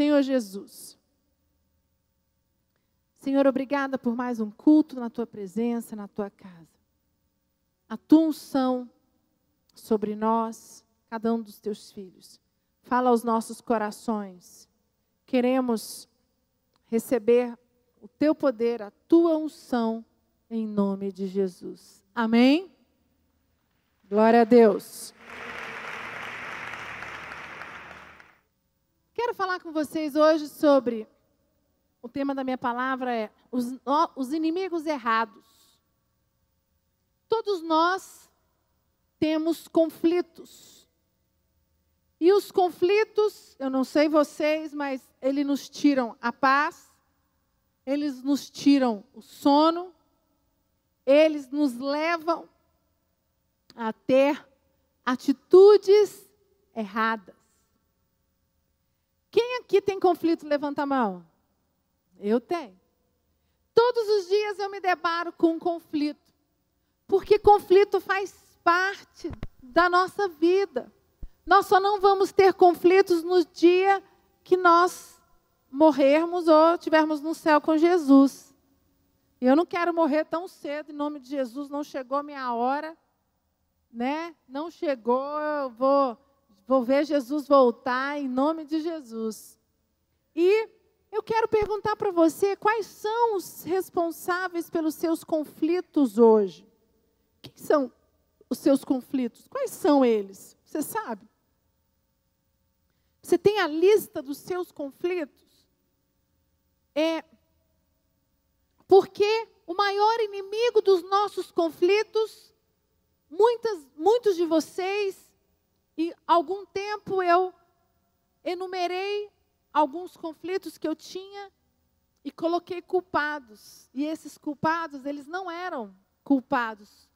Senhor Jesus. Senhor, obrigada por mais um culto na tua presença, na tua casa. A tua unção sobre nós, cada um dos teus filhos. Fala aos nossos corações. Queremos receber o teu poder, a tua unção, em nome de Jesus. Amém? Glória a Deus. Quero falar com vocês hoje sobre. O tema da minha palavra é os, os inimigos errados. Todos nós temos conflitos. E os conflitos, eu não sei vocês, mas eles nos tiram a paz, eles nos tiram o sono, eles nos levam a ter atitudes erradas. Aqui tem conflito? Levanta a mão. Eu tenho. Todos os dias eu me deparo com um conflito. Porque conflito faz parte da nossa vida. Nós só não vamos ter conflitos no dia que nós morrermos ou estivermos no céu com Jesus. Eu não quero morrer tão cedo, em nome de Jesus, não chegou a minha hora, né? Não chegou, eu vou Vou ver Jesus voltar em nome de Jesus. E eu quero perguntar para você quais são os responsáveis pelos seus conflitos hoje. Quem são os seus conflitos? Quais são eles? Você sabe? Você tem a lista dos seus conflitos? É porque o maior inimigo dos nossos conflitos, muitas, muitos de vocês e algum tempo eu enumerei alguns conflitos que eu tinha e coloquei culpados. E esses culpados, eles não eram culpados.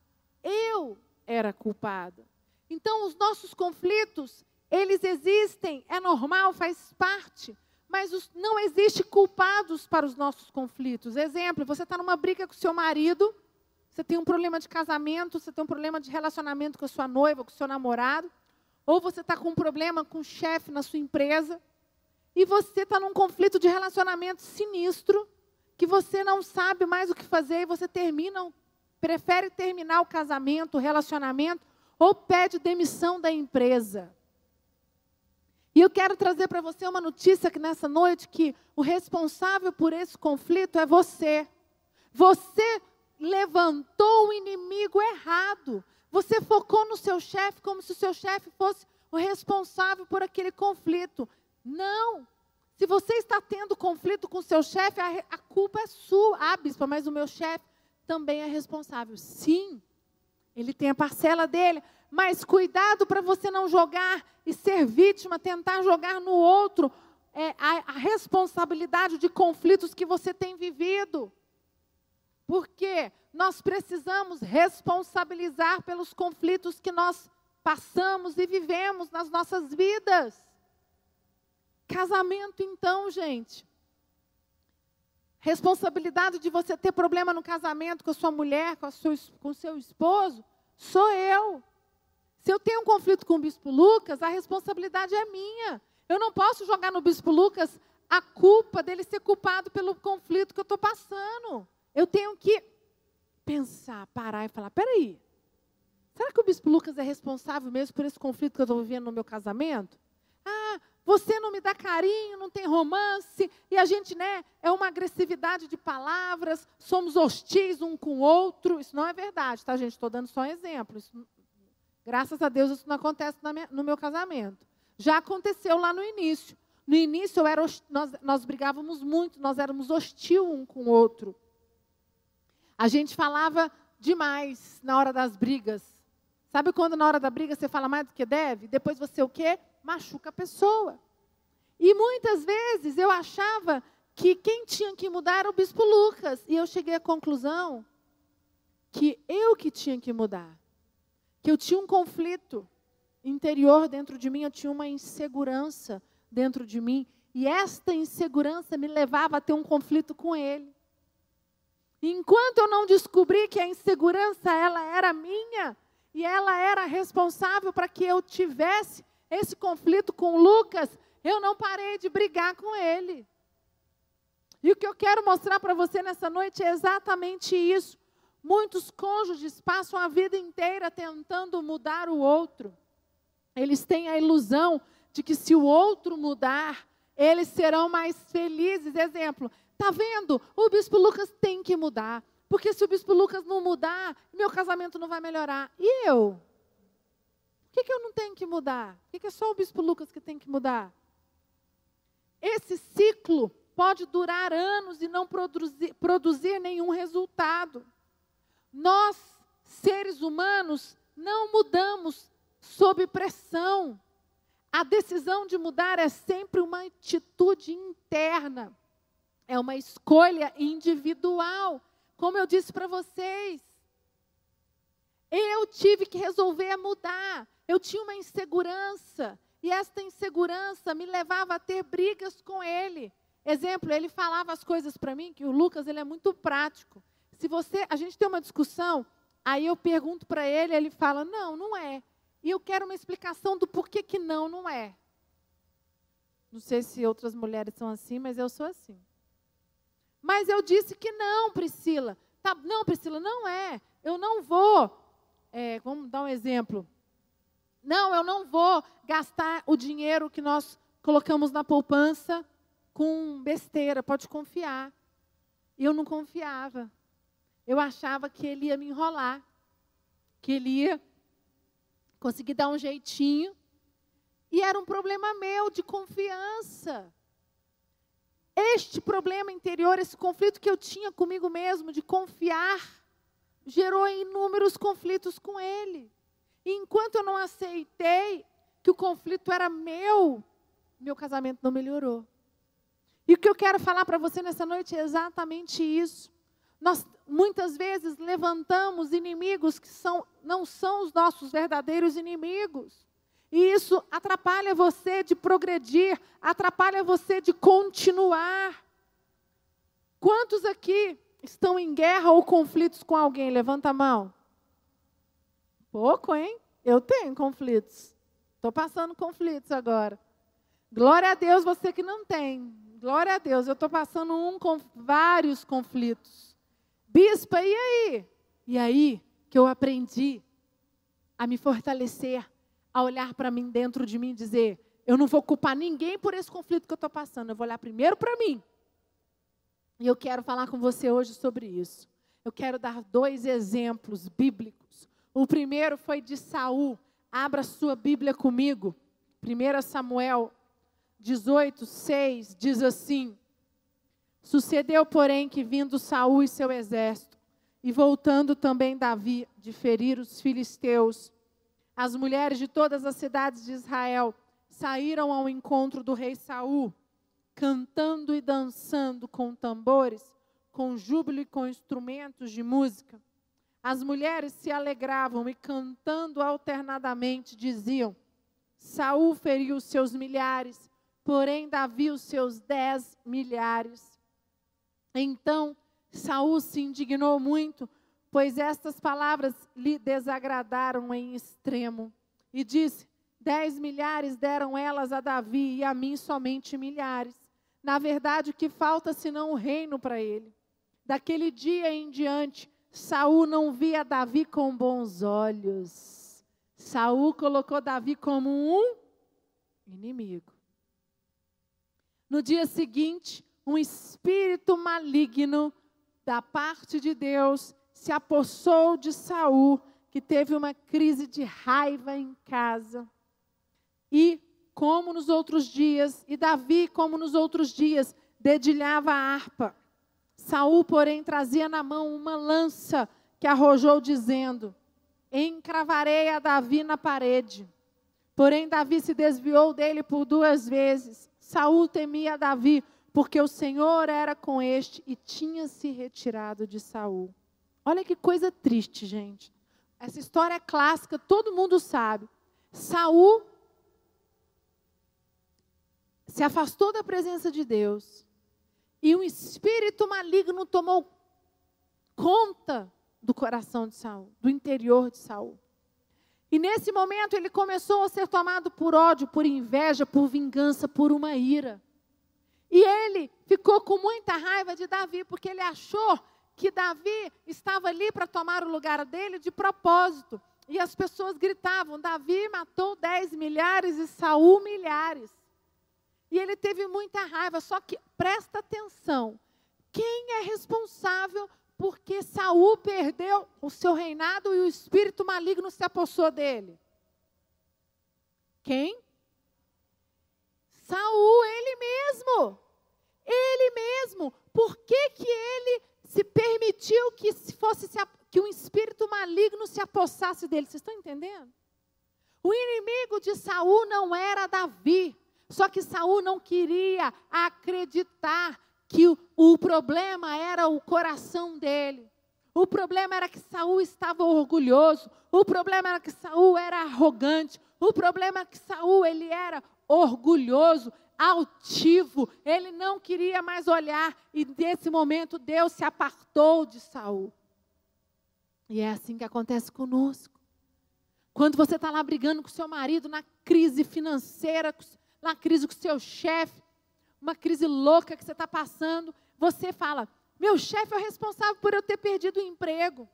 Eu era culpada. Então, os nossos conflitos, eles existem, é normal, faz parte. Mas os, não existe culpados para os nossos conflitos. Exemplo, você está numa briga com seu marido, você tem um problema de casamento, você tem um problema de relacionamento com a sua noiva, com o seu namorado. Ou você está com um problema com o chefe na sua empresa. E você está num conflito de relacionamento sinistro, que você não sabe mais o que fazer e você termina, prefere terminar o casamento, o relacionamento, ou pede demissão da empresa. E eu quero trazer para você uma notícia que nessa noite que o responsável por esse conflito é você. Você levantou o inimigo errado. Você focou no seu chefe como se o seu chefe fosse o responsável por aquele conflito. Não. Se você está tendo conflito com seu chefe, a, a culpa é sua. Ah, bispa, mas o meu chefe também é responsável. Sim, ele tem a parcela dele. Mas cuidado para você não jogar e ser vítima, tentar jogar no outro é, a, a responsabilidade de conflitos que você tem vivido. Porque nós precisamos responsabilizar pelos conflitos que nós passamos e vivemos nas nossas vidas. Casamento, então, gente. Responsabilidade de você ter problema no casamento com a sua mulher, com, a sua, com o seu esposo, sou eu. Se eu tenho um conflito com o bispo Lucas, a responsabilidade é minha. Eu não posso jogar no bispo Lucas a culpa dele ser culpado pelo conflito que eu estou passando. Eu tenho que pensar, parar e falar: peraí, será que o bispo Lucas é responsável mesmo por esse conflito que eu estou vivendo no meu casamento? Você não me dá carinho, não tem romance, e a gente, né, é uma agressividade de palavras, somos hostis um com o outro. Isso não é verdade, tá, gente? Estou dando só um exemplo. Isso, graças a Deus, isso não acontece minha, no meu casamento. Já aconteceu lá no início. No início, era, nós, nós brigávamos muito, nós éramos hostil um com o outro. A gente falava demais na hora das brigas. Sabe quando na hora da briga você fala mais do que deve? Depois você o quê? Machuca a pessoa. E muitas vezes eu achava que quem tinha que mudar era o bispo Lucas. E eu cheguei à conclusão que eu que tinha que mudar. Que eu tinha um conflito interior dentro de mim, eu tinha uma insegurança dentro de mim. E esta insegurança me levava a ter um conflito com ele. Enquanto eu não descobri que a insegurança ela era minha e ela era responsável para que eu tivesse esse conflito com Lucas, eu não parei de brigar com ele. E o que eu quero mostrar para você nessa noite é exatamente isso. Muitos cônjuges passam a vida inteira tentando mudar o outro. Eles têm a ilusão de que se o outro mudar, eles serão mais felizes. Exemplo, tá vendo? O bispo Lucas tem que mudar. Porque se o bispo Lucas não mudar, meu casamento não vai melhorar. E eu? Que, que eu não tenho que mudar? Por que, que é só o bispo Lucas que tem que mudar? Esse ciclo pode durar anos e não produzir, produzir nenhum resultado. Nós, seres humanos, não mudamos sob pressão. A decisão de mudar é sempre uma atitude interna, é uma escolha individual. Como eu disse para vocês, eu tive que resolver mudar. Eu tinha uma insegurança, e esta insegurança me levava a ter brigas com ele. Exemplo, ele falava as coisas para mim, que o Lucas ele é muito prático. Se você, a gente tem uma discussão, aí eu pergunto para ele, ele fala: "Não, não é". E eu quero uma explicação do porquê que não, não é. Não sei se outras mulheres são assim, mas eu sou assim. Mas eu disse que não, Priscila. Tá, não, Priscila, não é. Eu não vou. É, vamos dar um exemplo. Não, eu não vou gastar o dinheiro que nós colocamos na poupança com besteira, pode confiar. Eu não confiava. Eu achava que ele ia me enrolar, que ele ia conseguir dar um jeitinho. E era um problema meu de confiança. Este problema interior, esse conflito que eu tinha comigo mesmo de confiar, gerou inúmeros conflitos com ele. E enquanto eu não aceitei que o conflito era meu, meu casamento não melhorou. E o que eu quero falar para você nessa noite é exatamente isso. Nós muitas vezes levantamos inimigos que são, não são os nossos verdadeiros inimigos. E isso atrapalha você de progredir, atrapalha você de continuar. Quantos aqui estão em guerra ou conflitos com alguém? Levanta a mão. Pouco, hein? Eu tenho conflitos. Estou passando conflitos agora. Glória a Deus, você que não tem. Glória a Deus, eu estou passando um com vários conflitos. Bispa, e aí? E aí que eu aprendi a me fortalecer, a olhar para mim dentro de mim e dizer: eu não vou culpar ninguém por esse conflito que eu estou passando, eu vou olhar primeiro para mim. E eu quero falar com você hoje sobre isso. Eu quero dar dois exemplos bíblicos. O primeiro foi de Saul. Abra sua Bíblia comigo. 1 Samuel 18, 6 diz assim: Sucedeu, porém, que vindo Saul e seu exército, e voltando também Davi de ferir os filisteus, as mulheres de todas as cidades de Israel saíram ao encontro do rei Saul, cantando e dançando com tambores, com júbilo e com instrumentos de música. As mulheres se alegravam e cantando alternadamente diziam: Saul feriu seus milhares porém Davi os seus dez milhares. Então Saul se indignou muito, pois estas palavras lhe desagradaram em extremo, e disse: Dez milhares deram elas a Davi e a mim somente milhares. Na verdade, que falta senão o reino para ele? Daquele dia em diante, Saul não via Davi com bons olhos. Saul colocou Davi como um inimigo. No dia seguinte, um espírito maligno da parte de Deus se apossou de Saul, que teve uma crise de raiva em casa. E, como nos outros dias, e Davi, como nos outros dias, dedilhava a harpa. Saul, porém, trazia na mão uma lança que arrojou, dizendo: Encravarei a Davi na parede. Porém, Davi se desviou dele por duas vezes. Saul temia Davi, porque o Senhor era com este e tinha se retirado de Saul. Olha que coisa triste, gente. Essa história é clássica, todo mundo sabe. Saul se afastou da presença de Deus e um espírito maligno tomou conta do coração de Saul, do interior de Saul. E nesse momento ele começou a ser tomado por ódio, por inveja, por vingança, por uma ira. E ele ficou com muita raiva de Davi, porque ele achou que Davi estava ali para tomar o lugar dele de propósito. E as pessoas gritavam: Davi matou dez milhares e Saul milhares. E ele teve muita raiva. Só que presta atenção: quem é responsável porque Saul perdeu o seu reinado e o espírito maligno se apossou dele? Quem? Saul, ele mesmo. Ele mesmo. Por que, que ele se permitiu que fosse que um espírito maligno se apossasse dele? Vocês estão entendendo? O inimigo de Saul não era Davi. Só que Saul não queria acreditar que o, problema era o coração dele. O problema era que Saul estava orgulhoso. O problema era que Saul era arrogante. O problema era que Saul ele era orgulhoso, altivo. Ele não queria mais olhar e nesse momento Deus se apartou de Saul. E é assim que acontece conosco. Quando você está lá brigando com seu marido na crise financeira, na crise com seu chefe, uma crise louca que você está passando, você fala: meu chefe é o responsável por eu ter perdido o emprego.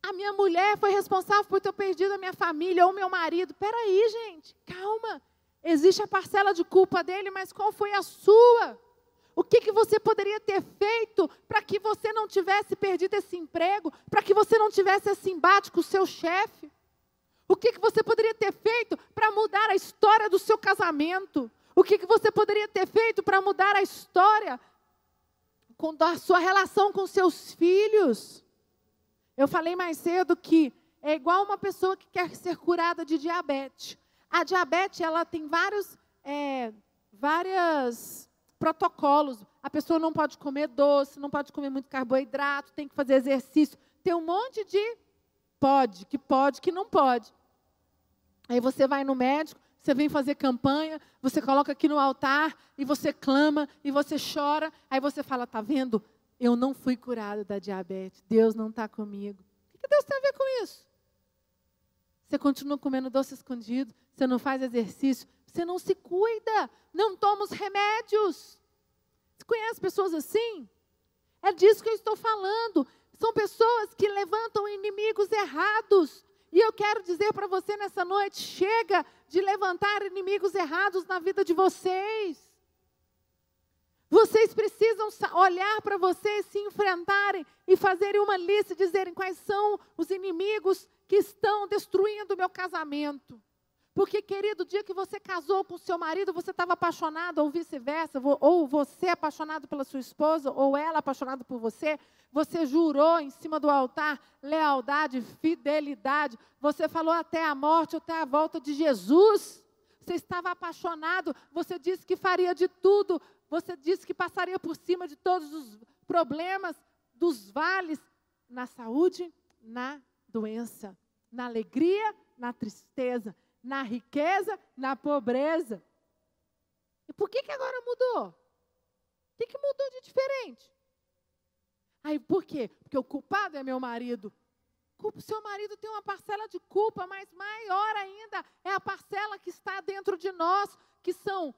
A minha mulher foi responsável por ter perdido a minha família ou meu marido. Peraí, gente, calma. Existe a parcela de culpa dele, mas qual foi a sua? O que, que você poderia ter feito para que você não tivesse perdido esse emprego? Para que você não tivesse esse embate com o seu chefe? O que, que você poderia ter feito para mudar a história do seu casamento? O que, que você poderia ter feito para mudar a história com a sua relação com seus filhos? Eu falei mais cedo que é igual uma pessoa que quer ser curada de diabetes. A diabetes ela tem vários, é, vários protocolos. A pessoa não pode comer doce, não pode comer muito carboidrato, tem que fazer exercício. Tem um monte de pode, que pode, que não pode. Aí você vai no médico, você vem fazer campanha, você coloca aqui no altar e você clama e você chora. Aí você fala: tá vendo? Eu não fui curado da diabetes. Deus não está comigo. O que Deus tem a ver com isso? Você continua comendo doce escondido, você não faz exercício, você não se cuida, não toma os remédios. Você conhece pessoas assim? É disso que eu estou falando. São pessoas que levantam inimigos errados, e eu quero dizer para você nessa noite: chega de levantar inimigos errados na vida de vocês. Vocês precisam olhar para vocês, se enfrentarem e fazerem uma lista, dizerem quais são os inimigos que estão destruindo o meu casamento. Porque, querido, o dia que você casou com seu marido, você estava apaixonado, ou vice-versa, ou você apaixonado pela sua esposa, ou ela apaixonada por você, você jurou em cima do altar lealdade, fidelidade, você falou até a morte, até a volta de Jesus. Você estava apaixonado, você disse que faria de tudo, você disse que passaria por cima de todos os problemas, dos vales, na saúde, na doença, na alegria, na tristeza na riqueza, na pobreza. E por que, que agora mudou? O que, que mudou de diferente? Aí por quê? Porque o culpado é meu marido. O seu marido tem uma parcela de culpa, mas maior ainda é a parcela que está dentro de nós, que são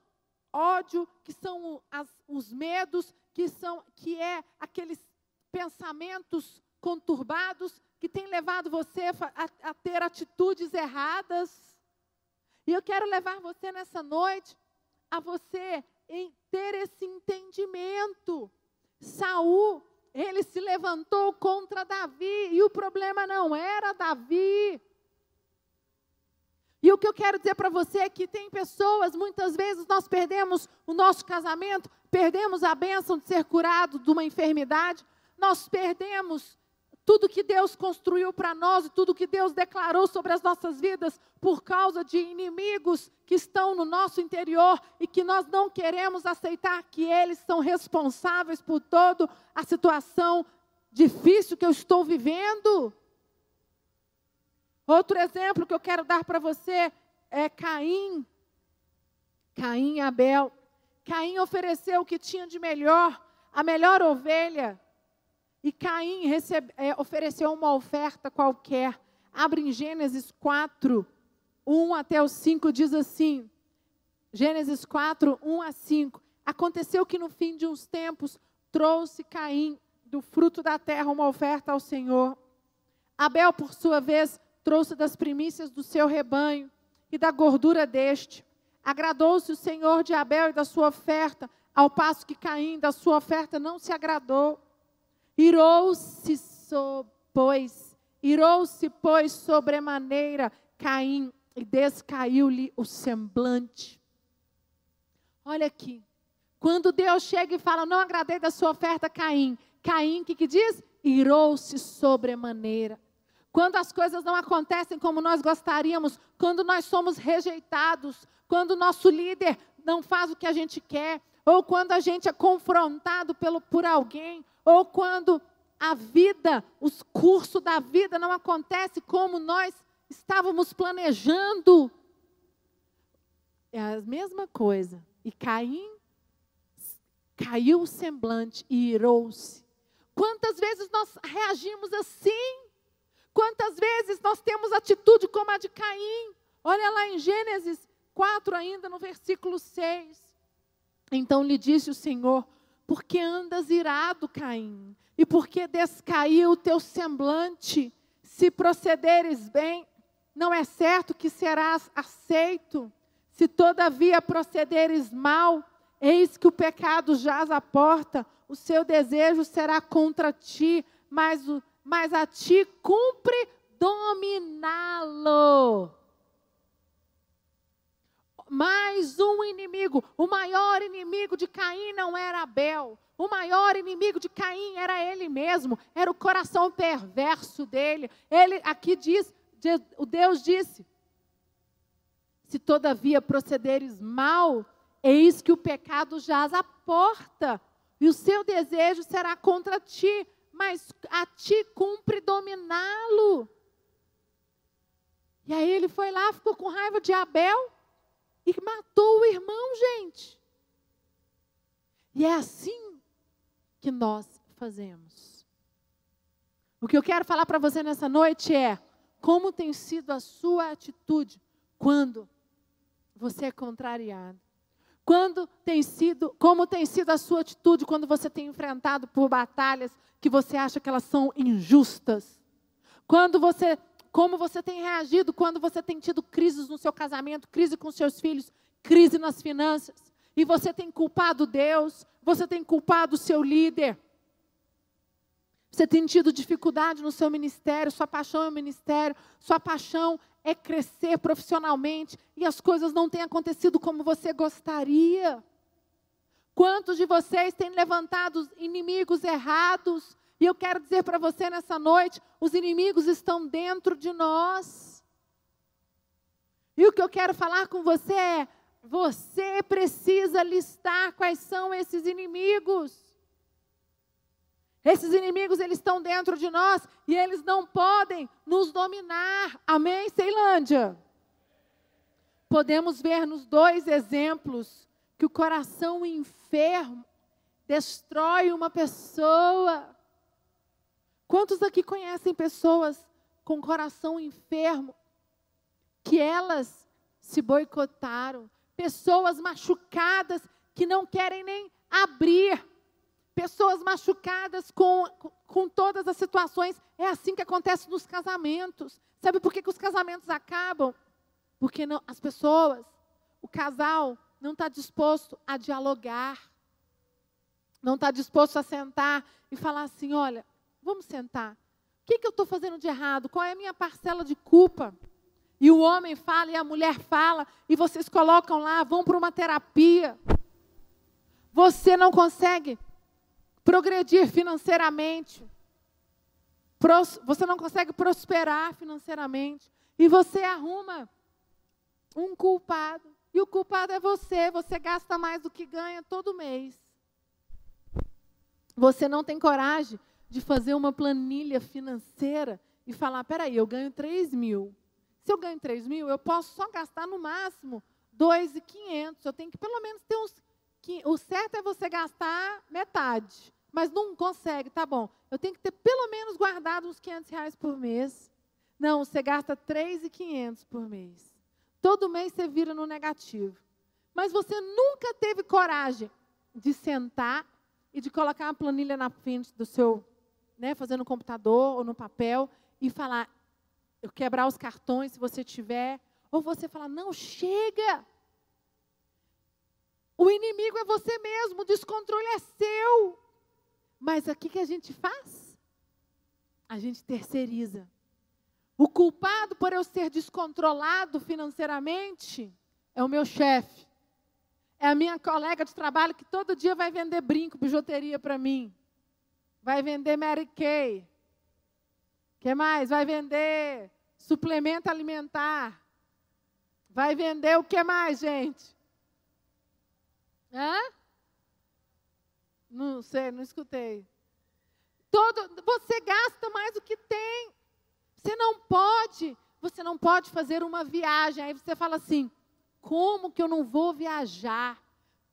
ódio, que são as, os medos, que são que é aqueles pensamentos conturbados que tem levado você a, a ter atitudes erradas. E eu quero levar você nessa noite a você ter esse entendimento. Saul, ele se levantou contra Davi e o problema não era Davi. E o que eu quero dizer para você é que tem pessoas, muitas vezes nós perdemos o nosso casamento, perdemos a bênção de ser curado de uma enfermidade, nós perdemos tudo que Deus construiu para nós e tudo que Deus declarou sobre as nossas vidas por causa de inimigos que estão no nosso interior e que nós não queremos aceitar que eles são responsáveis por toda a situação difícil que eu estou vivendo. Outro exemplo que eu quero dar para você é Caim. Caim e Abel. Caim ofereceu o que tinha de melhor, a melhor ovelha. E Caim recebe, é, ofereceu uma oferta qualquer. Abre em Gênesis 4, 1 até o 5, diz assim: Gênesis 4, 1 a 5. Aconteceu que no fim de uns tempos trouxe Caim do fruto da terra uma oferta ao Senhor. Abel, por sua vez, trouxe das primícias do seu rebanho e da gordura deste. Agradou-se o Senhor de Abel e da sua oferta, ao passo que Caim da sua oferta não se agradou. Irou-se, pois, irou-se, pois, sobremaneira Caim, e descaiu-lhe o semblante. Olha aqui. Quando Deus chega e fala, não agradei da sua oferta, Caim. Caim, o que, que diz? Irou-se sobremaneira. Quando as coisas não acontecem como nós gostaríamos, quando nós somos rejeitados, quando o nosso líder não faz o que a gente quer, ou quando a gente é confrontado pelo, por alguém, ou quando a vida, os cursos da vida não acontece como nós estávamos planejando. É a mesma coisa. E Caim caiu o semblante e irou-se. Quantas vezes nós reagimos assim? Quantas vezes nós temos atitude como a de Caim? Olha lá em Gênesis 4, ainda no versículo 6. Então lhe disse o Senhor: Por que andas irado, Caim? E por que descaiu o teu semblante? Se procederes bem, não é certo que serás aceito. Se todavia procederes mal, eis que o pecado jaz à porta, o seu desejo será contra ti, mas, mas a ti cumpre dominá-lo. Mais um inimigo. O maior inimigo de Caim não era Abel. O maior inimigo de Caim era ele mesmo. Era o coração perverso dele. Ele aqui diz o Deus disse: Se todavia procederes mal, eis que o pecado jaz à porta, e o seu desejo será contra ti, mas a ti cumpre dominá-lo. E aí ele foi lá, ficou com raiva de Abel e matou o irmão, gente. E é assim que nós fazemos. O que eu quero falar para você nessa noite é: como tem sido a sua atitude quando você é contrariado? Quando tem sido, como tem sido a sua atitude quando você tem enfrentado por batalhas que você acha que elas são injustas? Quando você, como você tem reagido quando você tem tido crises no seu casamento, crise com seus filhos, crise nas finanças, e você tem culpado Deus, você tem culpado o seu líder, você tem tido dificuldade no seu ministério, sua paixão é o ministério, sua paixão é crescer profissionalmente e as coisas não têm acontecido como você gostaria. Quantos de vocês têm levantado inimigos errados? E eu quero dizer para você nessa noite: os inimigos estão dentro de nós. E o que eu quero falar com você é: você precisa listar quais são esses inimigos. Esses inimigos, eles estão dentro de nós e eles não podem nos dominar. Amém, Ceilândia? Podemos ver nos dois exemplos que o coração enfermo destrói uma pessoa. Quantos aqui conhecem pessoas com coração enfermo que elas se boicotaram? Pessoas machucadas que não querem nem abrir pessoas machucadas com, com todas as situações. É assim que acontece nos casamentos. Sabe por que, que os casamentos acabam? Porque não, as pessoas, o casal, não está disposto a dialogar, não está disposto a sentar e falar assim: olha, vamos sentar. O que, que eu estou fazendo de errado? Qual é a minha parcela de culpa? E o homem fala e a mulher fala, e vocês colocam lá, vão para uma terapia. Você não consegue progredir financeiramente. Você não consegue prosperar financeiramente. E você arruma um culpado. E o culpado é você. Você gasta mais do que ganha todo mês. Você não tem coragem de fazer uma planilha financeira e falar: peraí, eu ganho 3 mil. Se eu ganho 3 mil, eu posso só gastar no máximo 2,500. Eu tenho que pelo menos ter uns. O certo é você gastar metade mas não consegue, tá bom. Eu tenho que ter pelo menos guardado uns 500 reais por mês. Não, você gasta 3.500 por mês. Todo mês você vira no negativo. Mas você nunca teve coragem de sentar e de colocar uma planilha na frente do seu, né, fazer no computador ou no papel e falar, quebrar os cartões se você tiver, ou você falar, não, chega. O inimigo é você mesmo, o descontrole é seu. Mas o que a gente faz? A gente terceiriza. O culpado por eu ser descontrolado financeiramente é o meu chefe. É a minha colega de trabalho que todo dia vai vender brinco, bijuteria para mim. Vai vender Mary Kay. que mais? Vai vender suplemento alimentar. Vai vender o que mais, gente? Hã? Não sei, não escutei. Todo, você gasta mais do que tem. Você não pode, você não pode fazer uma viagem. Aí você fala assim: como que eu não vou viajar?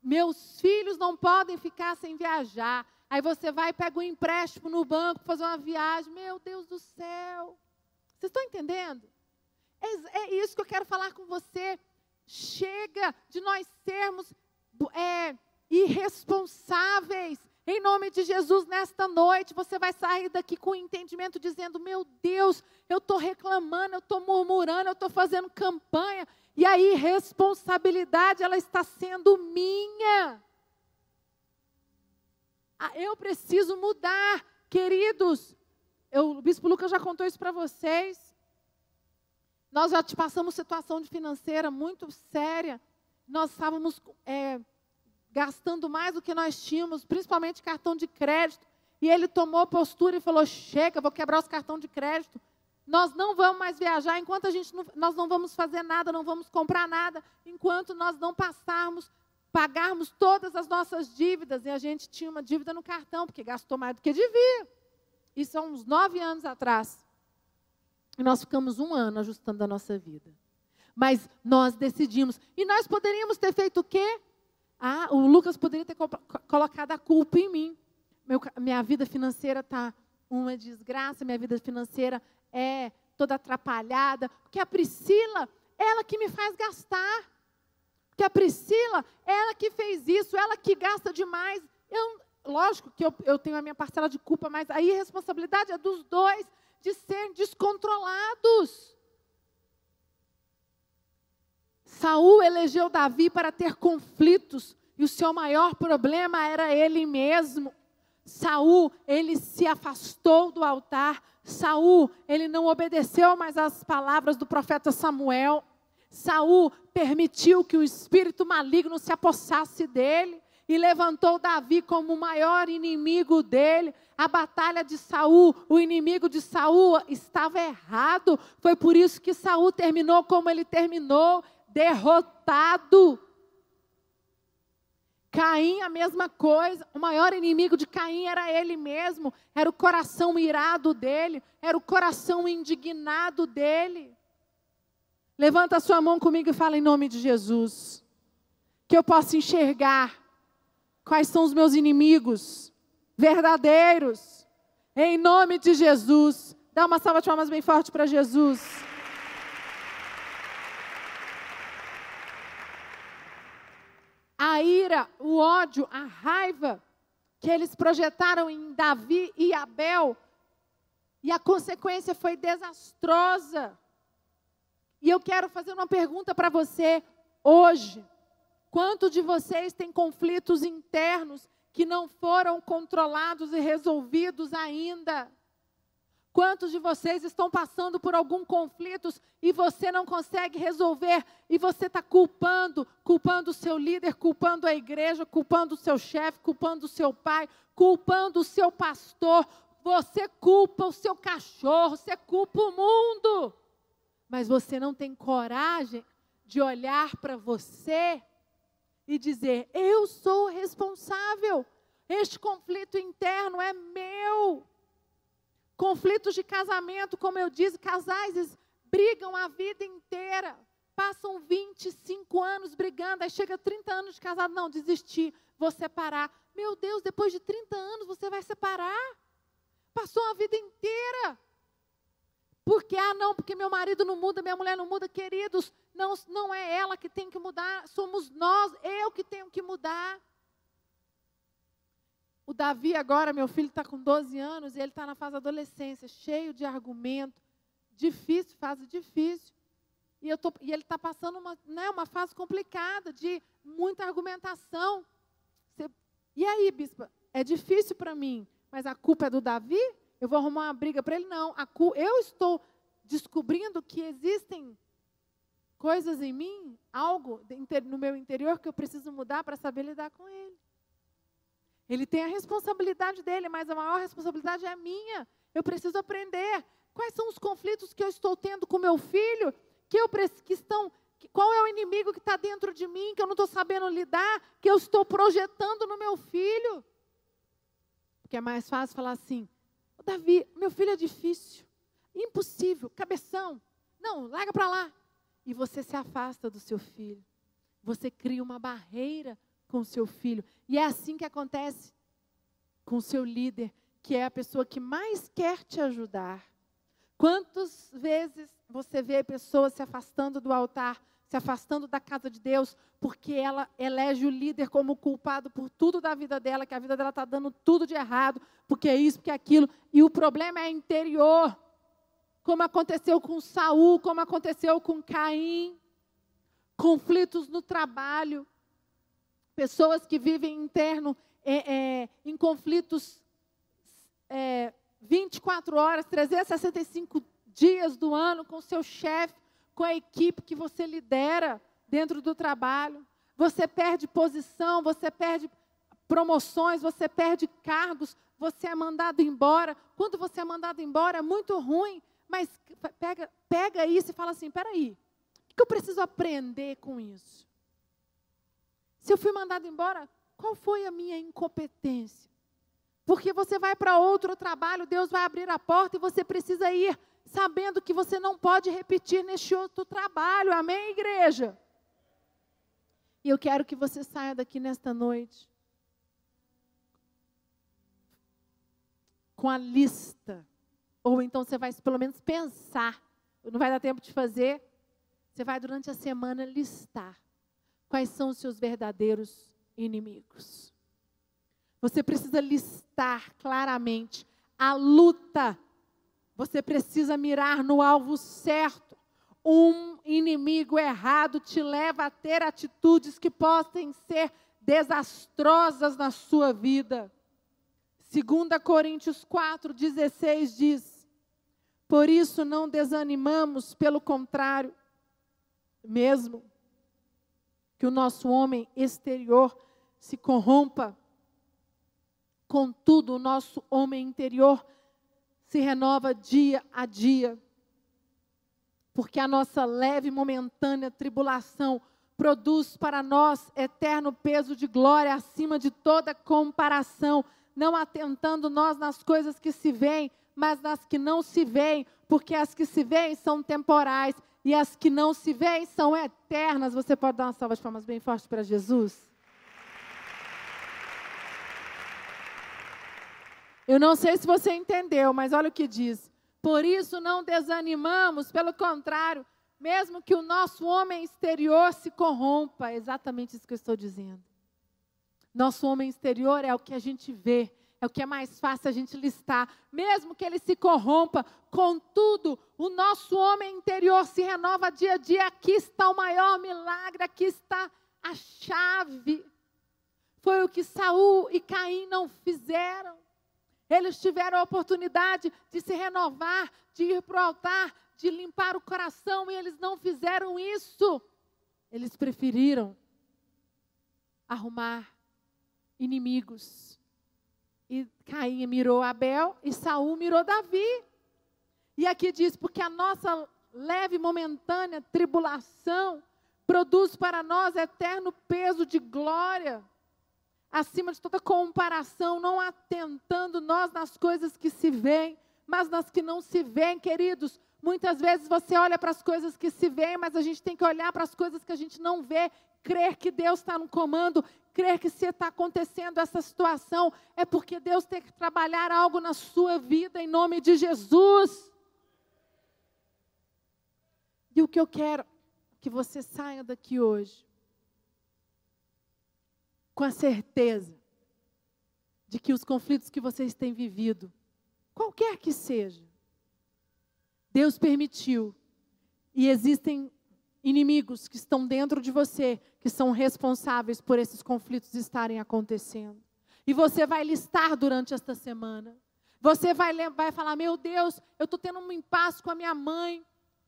Meus filhos não podem ficar sem viajar. Aí você vai e pega um empréstimo no banco para fazer uma viagem. Meu Deus do céu. Vocês estão entendendo? É, é, isso que eu quero falar com você. Chega de nós sermos é, irresponsáveis. Em nome de Jesus, nesta noite, você vai sair daqui com o entendimento dizendo: Meu Deus, eu estou reclamando, eu estou murmurando, eu estou fazendo campanha, e a irresponsabilidade, ela está sendo minha. Ah, eu preciso mudar, queridos. Eu, o Bispo Lucas já contou isso para vocês. Nós já passamos situação financeira muito séria. Nós estávamos é, gastando mais do que nós tínhamos, principalmente cartão de crédito. E ele tomou postura e falou: chega, vou quebrar os cartões de crédito. Nós não vamos mais viajar enquanto a gente não, nós não vamos fazer nada, não vamos comprar nada, enquanto nós não passarmos, pagarmos todas as nossas dívidas. E a gente tinha uma dívida no cartão, porque gastou mais do que devia. Isso há uns nove anos atrás. E nós ficamos um ano ajustando a nossa vida. Mas nós decidimos. E nós poderíamos ter feito o quê? Ah, o Lucas poderia ter colocado a culpa em mim. Meu, minha vida financeira está uma desgraça, minha vida financeira é toda atrapalhada. Porque a Priscila, ela que me faz gastar. Porque a Priscila, ela que fez isso, ela que gasta demais. Eu, lógico que eu, eu tenho a minha parcela de culpa, mas a responsabilidade é dos dois de serem descontrolados. Saul elegeu Davi para ter conflitos e o seu maior problema era ele mesmo. Saul, ele se afastou do altar. Saul, ele não obedeceu mais às palavras do profeta Samuel. Saul permitiu que o espírito maligno se apossasse dele e levantou Davi como o maior inimigo dele. A batalha de Saul, o inimigo de Saul estava errado. Foi por isso que Saul terminou como ele terminou derrotado. Caim, a mesma coisa. O maior inimigo de Caim era ele mesmo. Era o coração irado dele. Era o coração indignado dele. Levanta a sua mão comigo e fala em nome de Jesus. Que eu possa enxergar quais são os meus inimigos verdadeiros. Em nome de Jesus. Dá uma salva de palmas bem forte para Jesus. a ira, o ódio, a raiva que eles projetaram em Davi e Abel, e a consequência foi desastrosa. E eu quero fazer uma pergunta para você hoje. Quantos de vocês têm conflitos internos que não foram controlados e resolvidos ainda? Quantos de vocês estão passando por algum conflito e você não consegue resolver e você está culpando, culpando o seu líder, culpando a igreja, culpando o seu chefe, culpando o seu pai, culpando o seu pastor, você culpa o seu cachorro, você culpa o mundo, mas você não tem coragem de olhar para você e dizer: eu sou responsável, este conflito interno é meu. Conflitos de casamento, como eu disse, casais brigam a vida inteira. Passam 25 anos brigando, aí chega 30 anos de casado, não, desistir, vou separar. Meu Deus, depois de 30 anos você vai separar? Passou a vida inteira Porque, ah, não, porque meu marido não muda, minha mulher não muda. Queridos, não, não é ela que tem que mudar, somos nós, eu que tenho que mudar. O Davi agora, meu filho está com 12 anos e ele está na fase adolescência, cheio de argumento, difícil, fase difícil. E, eu tô, e ele está passando uma, né, uma fase complicada, de muita argumentação. Você, e aí, bispa, é difícil para mim, mas a culpa é do Davi? Eu vou arrumar uma briga para ele? Não. Eu estou descobrindo que existem coisas em mim, algo no meu interior que eu preciso mudar para saber lidar com ele. Ele tem a responsabilidade dele, mas a maior responsabilidade é minha. Eu preciso aprender quais são os conflitos que eu estou tendo com meu filho, que eu que estão, qual é o inimigo que está dentro de mim que eu não estou sabendo lidar, que eu estou projetando no meu filho. Porque é mais fácil falar assim: Davi, meu filho é difícil, impossível, cabeção. Não, larga para lá e você se afasta do seu filho. Você cria uma barreira com o seu filho. E é assim que acontece com o seu líder, que é a pessoa que mais quer te ajudar. Quantas vezes você vê pessoas se afastando do altar, se afastando da casa de Deus, porque ela elege o líder como culpado por tudo da vida dela, que a vida dela está dando tudo de errado, porque é isso, porque é aquilo. E o problema é interior como aconteceu com Saul, como aconteceu com Caim, conflitos no trabalho, pessoas que vivem interno é, é, em conflitos é, 24 horas, 365 dias do ano com seu chefe, com a equipe que você lidera dentro do trabalho. Você perde posição, você perde promoções, você perde cargos, você é mandado embora. Quando você é mandado embora, é muito ruim, mas pega, pega isso e fala assim: peraí, o que eu preciso aprender com isso? Se eu fui mandado embora, qual foi a minha incompetência? Porque você vai para outro trabalho, Deus vai abrir a porta e você precisa ir sabendo que você não pode repetir neste outro trabalho. Amém, igreja? E eu quero que você saia daqui nesta noite com a lista ou então você vai pelo menos pensar. Não vai dar tempo de fazer. Você vai durante a semana listar quais são os seus verdadeiros inimigos. Você precisa listar claramente a luta. Você precisa mirar no alvo certo. Um inimigo errado te leva a ter atitudes que possam ser desastrosas na sua vida. 2 Coríntios 4, 16 diz: Por isso não desanimamos, pelo contrário, mesmo que o nosso homem exterior se corrompa, contudo, o nosso homem interior se renova dia a dia. Porque a nossa leve e momentânea tribulação produz para nós eterno peso de glória acima de toda comparação não atentando nós nas coisas que se veem, mas nas que não se veem, porque as que se veem são temporais e as que não se veem são eternas. Você pode dar uma salva de palmas bem forte para Jesus? Eu não sei se você entendeu, mas olha o que diz. Por isso não desanimamos, pelo contrário, mesmo que o nosso homem exterior se corrompa, é exatamente isso que eu estou dizendo. Nosso homem exterior é o que a gente vê, é o que é mais fácil a gente listar, mesmo que ele se corrompa, contudo, o nosso homem interior se renova dia a dia. Aqui está o maior milagre, aqui está a chave. Foi o que Saul e Caim não fizeram. Eles tiveram a oportunidade de se renovar, de ir para o altar, de limpar o coração, e eles não fizeram isso. Eles preferiram arrumar inimigos. E Caim mirou Abel e Saul mirou Davi. E aqui diz: porque a nossa leve e momentânea tribulação produz para nós eterno peso de glória, acima de toda comparação, não atentando nós nas coisas que se veem, mas nas que não se veem, queridos. Muitas vezes você olha para as coisas que se veem, mas a gente tem que olhar para as coisas que a gente não vê, crer que Deus está no comando, crer que se está acontecendo essa situação, é porque Deus tem que trabalhar algo na sua vida em nome de Jesus. E o que eu quero que você saia daqui hoje com a certeza de que os conflitos que vocês têm vivido, qualquer que seja, Deus permitiu. E existem inimigos que estão dentro de você, que são responsáveis por esses conflitos estarem acontecendo. E você vai listar durante esta semana. Você vai, vai falar: Meu Deus, eu estou tendo um impasse com a minha mãe,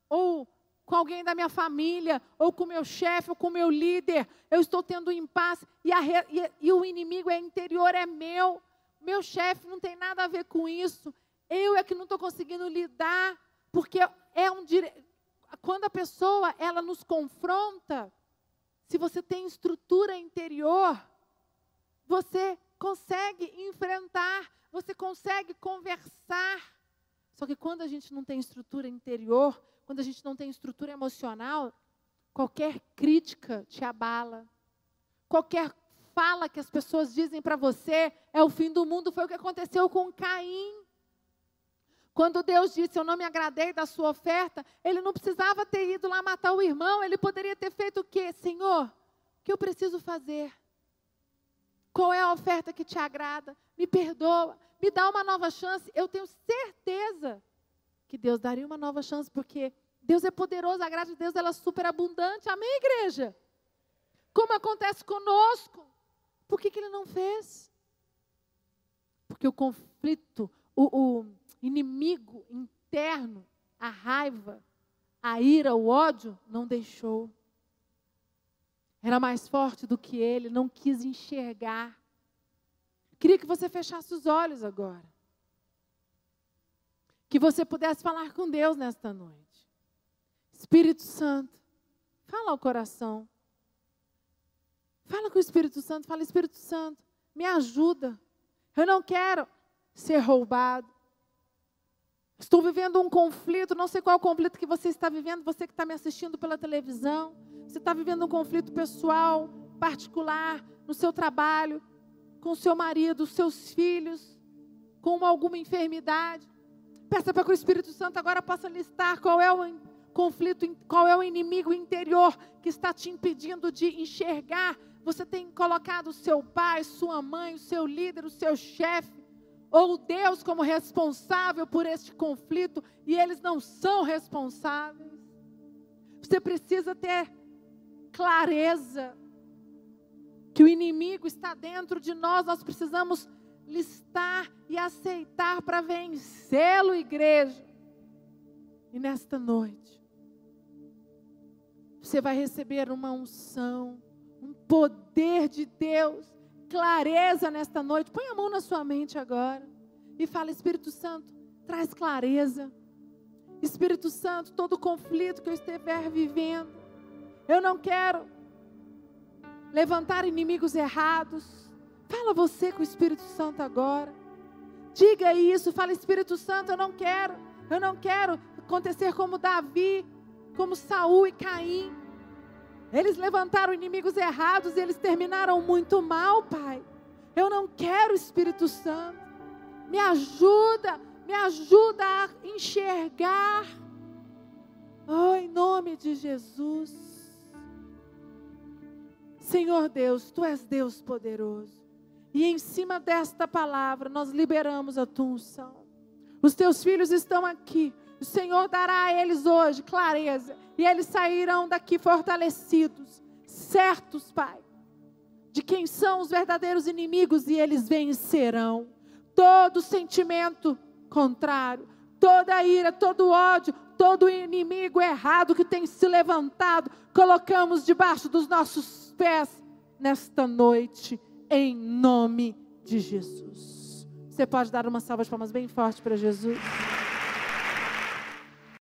ou com alguém da minha família, ou com meu chefe, ou com meu líder. Eu estou tendo um impasse, e, a, e, e o inimigo é interior, é meu. Meu chefe não tem nada a ver com isso. Eu é que não estou conseguindo lidar, porque é um direito quando a pessoa ela nos confronta, se você tem estrutura interior, você consegue enfrentar, você consegue conversar. Só que quando a gente não tem estrutura interior, quando a gente não tem estrutura emocional, qualquer crítica te abala. Qualquer fala que as pessoas dizem para você é o fim do mundo, foi o que aconteceu com Caim. Quando Deus disse, eu não me agradei da sua oferta, ele não precisava ter ido lá matar o irmão, ele poderia ter feito o quê? Senhor, o que eu preciso fazer? Qual é a oferta que te agrada? Me perdoa, me dá uma nova chance. Eu tenho certeza que Deus daria uma nova chance, porque Deus é poderoso, a graça de Deus ela é super abundante. Amém, igreja? Como acontece conosco? Por que, que ele não fez? Porque o conflito, o, o inimigo interno, a raiva, a ira, o ódio, não deixou. Era mais forte do que ele, não quis enxergar. Queria que você fechasse os olhos agora. Que você pudesse falar com Deus nesta noite. Espírito Santo, fala ao coração. Fala com o Espírito Santo, fala, Espírito Santo, me ajuda. Eu não quero ser roubado. Estou vivendo um conflito, não sei qual conflito que você está vivendo, você que está me assistindo pela televisão. Você está vivendo um conflito pessoal, particular, no seu trabalho, com o seu marido, seus filhos, com alguma enfermidade. Peça para que o Espírito Santo agora possa listar qual é o conflito, qual é o inimigo interior que está te impedindo de enxergar. Você tem colocado o seu pai, sua mãe, o seu líder, o seu chefe, ou Deus como responsável por este conflito e eles não são responsáveis. Você precisa ter clareza que o inimigo está dentro de nós, nós precisamos listar e aceitar para vencê-lo, igreja. E nesta noite, você vai receber uma unção, um poder de Deus clareza nesta noite. Põe a mão na sua mente agora e fala: Espírito Santo, traz clareza. Espírito Santo, todo conflito que eu estiver vivendo, eu não quero levantar inimigos errados. Fala você com o Espírito Santo agora. Diga isso, fala Espírito Santo, eu não quero, eu não quero acontecer como Davi, como Saul e Caim. Eles levantaram inimigos errados e eles terminaram muito mal, Pai. Eu não quero Espírito Santo. Me ajuda, me ajuda a enxergar. Oh, em nome de Jesus. Senhor Deus, Tu és Deus poderoso. E em cima desta palavra nós liberamos a tua unção. Os teus filhos estão aqui o Senhor dará a eles hoje clareza. E eles sairão daqui fortalecidos, certos, Pai, de quem são os verdadeiros inimigos e eles vencerão. Todo sentimento contrário, toda ira, todo ódio, todo inimigo errado que tem se levantado, colocamos debaixo dos nossos pés nesta noite, em nome de Jesus. Você pode dar uma salva de palmas bem forte para Jesus?